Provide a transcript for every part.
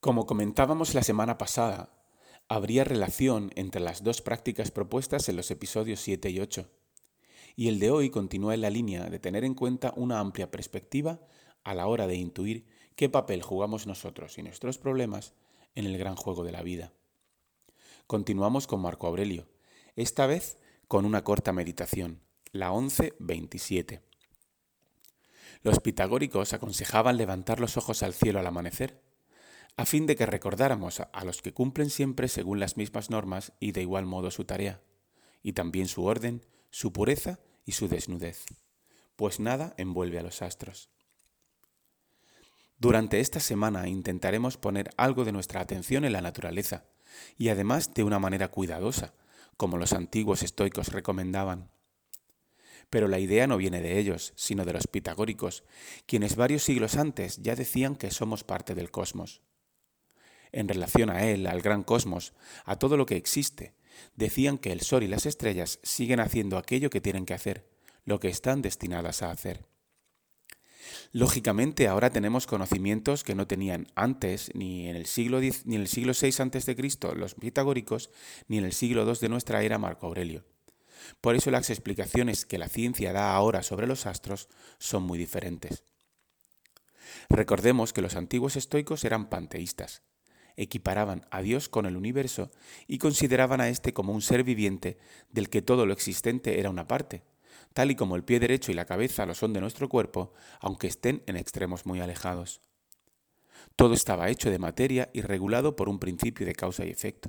Como comentábamos la semana pasada, habría relación entre las dos prácticas propuestas en los episodios 7 y 8. Y el de hoy continúa en la línea de tener en cuenta una amplia perspectiva a la hora de intuir qué papel jugamos nosotros y nuestros problemas en el gran juego de la vida. Continuamos con Marco Aurelio, esta vez con una corta meditación, la 11.27. Los pitagóricos aconsejaban levantar los ojos al cielo al amanecer, a fin de que recordáramos a los que cumplen siempre según las mismas normas y de igual modo su tarea, y también su orden, su pureza y su desnudez, pues nada envuelve a los astros. Durante esta semana intentaremos poner algo de nuestra atención en la naturaleza, y además de una manera cuidadosa, como los antiguos estoicos recomendaban. Pero la idea no viene de ellos, sino de los pitagóricos, quienes varios siglos antes ya decían que somos parte del cosmos. En relación a él, al gran cosmos, a todo lo que existe, decían que el sol y las estrellas siguen haciendo aquello que tienen que hacer, lo que están destinadas a hacer. Lógicamente ahora tenemos conocimientos que no tenían antes ni en el siglo X, ni en el siglo VI Cristo los pitagóricos ni en el siglo II de nuestra era Marco Aurelio. Por eso las explicaciones que la ciencia da ahora sobre los astros son muy diferentes. Recordemos que los antiguos estoicos eran panteístas, equiparaban a Dios con el universo y consideraban a éste como un ser viviente del que todo lo existente era una parte, tal y como el pie derecho y la cabeza lo son de nuestro cuerpo, aunque estén en extremos muy alejados. Todo estaba hecho de materia y regulado por un principio de causa y efecto.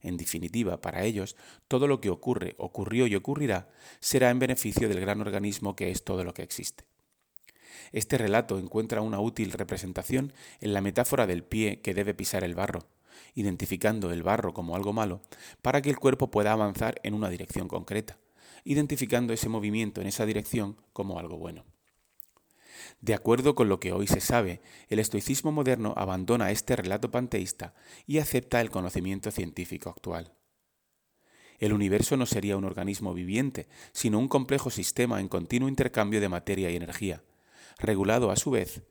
En definitiva, para ellos, todo lo que ocurre, ocurrió y ocurrirá será en beneficio del gran organismo que es todo lo que existe. Este relato encuentra una útil representación en la metáfora del pie que debe pisar el barro, identificando el barro como algo malo, para que el cuerpo pueda avanzar en una dirección concreta identificando ese movimiento en esa dirección como algo bueno. De acuerdo con lo que hoy se sabe, el estoicismo moderno abandona este relato panteísta y acepta el conocimiento científico actual. El universo no sería un organismo viviente, sino un complejo sistema en continuo intercambio de materia y energía, regulado a su vez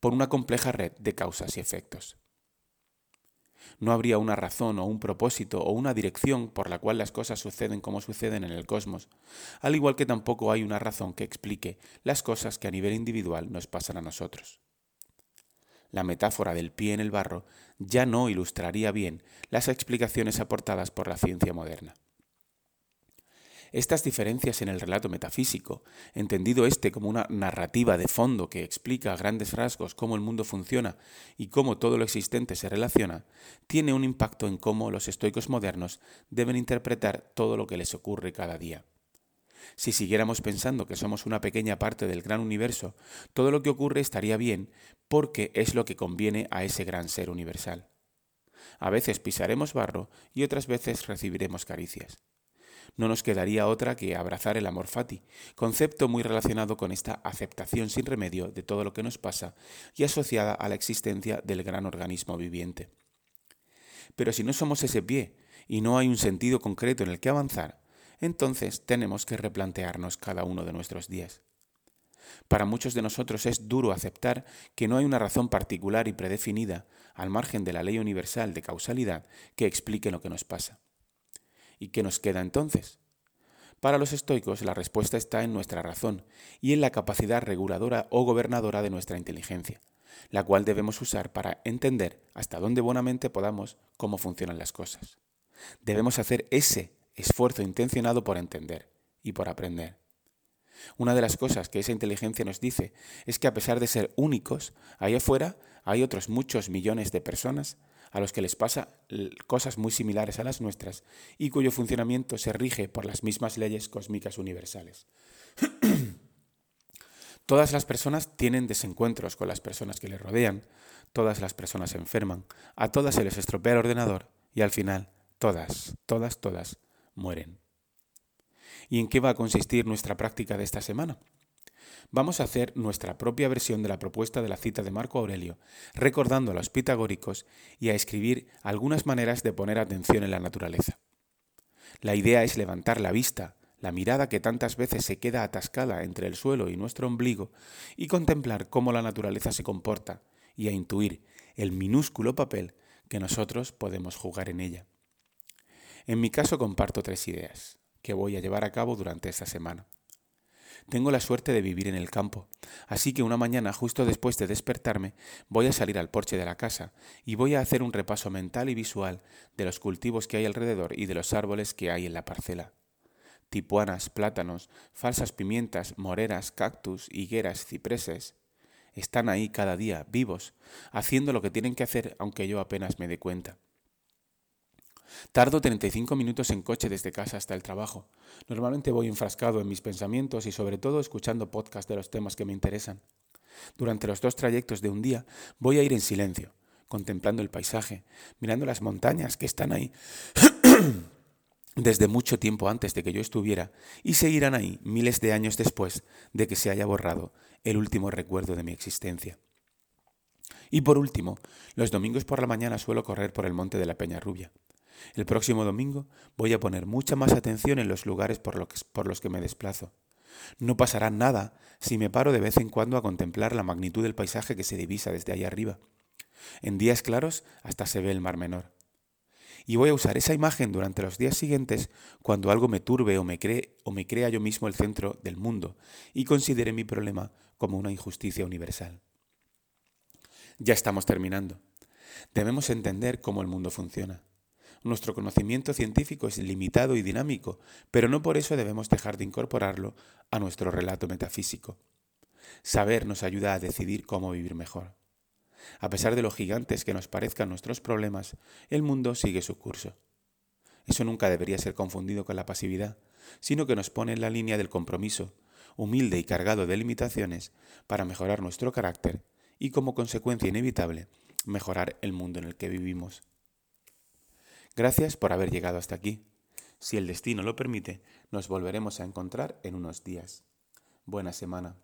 por una compleja red de causas y efectos. No habría una razón o un propósito o una dirección por la cual las cosas suceden como suceden en el cosmos, al igual que tampoco hay una razón que explique las cosas que a nivel individual nos pasan a nosotros. La metáfora del pie en el barro ya no ilustraría bien las explicaciones aportadas por la ciencia moderna. Estas diferencias en el relato metafísico, entendido este como una narrativa de fondo que explica a grandes rasgos cómo el mundo funciona y cómo todo lo existente se relaciona, tiene un impacto en cómo los estoicos modernos deben interpretar todo lo que les ocurre cada día. Si siguiéramos pensando que somos una pequeña parte del gran universo, todo lo que ocurre estaría bien porque es lo que conviene a ese gran ser universal. A veces pisaremos barro y otras veces recibiremos caricias no nos quedaría otra que abrazar el amor fati, concepto muy relacionado con esta aceptación sin remedio de todo lo que nos pasa y asociada a la existencia del gran organismo viviente. Pero si no somos ese pie y no hay un sentido concreto en el que avanzar, entonces tenemos que replantearnos cada uno de nuestros días. Para muchos de nosotros es duro aceptar que no hay una razón particular y predefinida, al margen de la ley universal de causalidad, que explique lo que nos pasa. ¿Y qué nos queda entonces? Para los estoicos la respuesta está en nuestra razón y en la capacidad reguladora o gobernadora de nuestra inteligencia, la cual debemos usar para entender hasta dónde buenamente podamos cómo funcionan las cosas. Debemos hacer ese esfuerzo intencionado por entender y por aprender. Una de las cosas que esa inteligencia nos dice es que a pesar de ser únicos, ahí afuera hay otros muchos millones de personas a los que les pasa cosas muy similares a las nuestras y cuyo funcionamiento se rige por las mismas leyes cósmicas universales. todas las personas tienen desencuentros con las personas que les rodean, todas las personas se enferman, a todas se les estropea el ordenador y al final todas, todas, todas mueren. ¿Y en qué va a consistir nuestra práctica de esta semana? Vamos a hacer nuestra propia versión de la propuesta de la cita de Marco Aurelio, recordando a los pitagóricos y a escribir algunas maneras de poner atención en la naturaleza. La idea es levantar la vista, la mirada que tantas veces se queda atascada entre el suelo y nuestro ombligo, y contemplar cómo la naturaleza se comporta y a intuir el minúsculo papel que nosotros podemos jugar en ella. En mi caso comparto tres ideas que voy a llevar a cabo durante esta semana. Tengo la suerte de vivir en el campo, así que una mañana justo después de despertarme voy a salir al porche de la casa y voy a hacer un repaso mental y visual de los cultivos que hay alrededor y de los árboles que hay en la parcela. Tipuanas, plátanos, falsas pimientas, moreras, cactus, higueras, cipreses. Están ahí cada día, vivos, haciendo lo que tienen que hacer aunque yo apenas me dé cuenta. Tardo 35 minutos en coche desde casa hasta el trabajo. Normalmente voy enfrascado en mis pensamientos y sobre todo escuchando podcasts de los temas que me interesan. Durante los dos trayectos de un día voy a ir en silencio, contemplando el paisaje, mirando las montañas que están ahí desde mucho tiempo antes de que yo estuviera y seguirán ahí miles de años después de que se haya borrado el último recuerdo de mi existencia. Y por último, los domingos por la mañana suelo correr por el monte de la Peña Rubia. El próximo domingo voy a poner mucha más atención en los lugares por, los que me desplazo. No pasará nada si me paro de vez en cuando a contemplar la magnitud del paisaje que se divisa desde ahí arriba. En días claros hasta se ve el mar menor. Y voy a usar esa imagen durante los días siguientes cuando algo me turbe o me cree o me crea yo mismo el centro del mundo y considere mi problema como una injusticia universal. Ya estamos terminando. Debemos entender cómo el mundo funciona. Nuestro conocimiento científico es limitado y dinámico, pero no por eso debemos dejar de incorporarlo a nuestro relato metafísico. Saber nos ayuda a decidir cómo vivir mejor. A pesar de lo gigantes que nos parezcan nuestros problemas, el mundo sigue su curso. Eso nunca debería ser confundido con la pasividad, sino que nos pone en la línea del compromiso, humilde y cargado de limitaciones, para mejorar nuestro carácter y, como consecuencia inevitable, mejorar el mundo en el que vivimos. Gracias por haber llegado hasta aquí. Si el destino lo permite, nos volveremos a encontrar en unos días. Buena semana.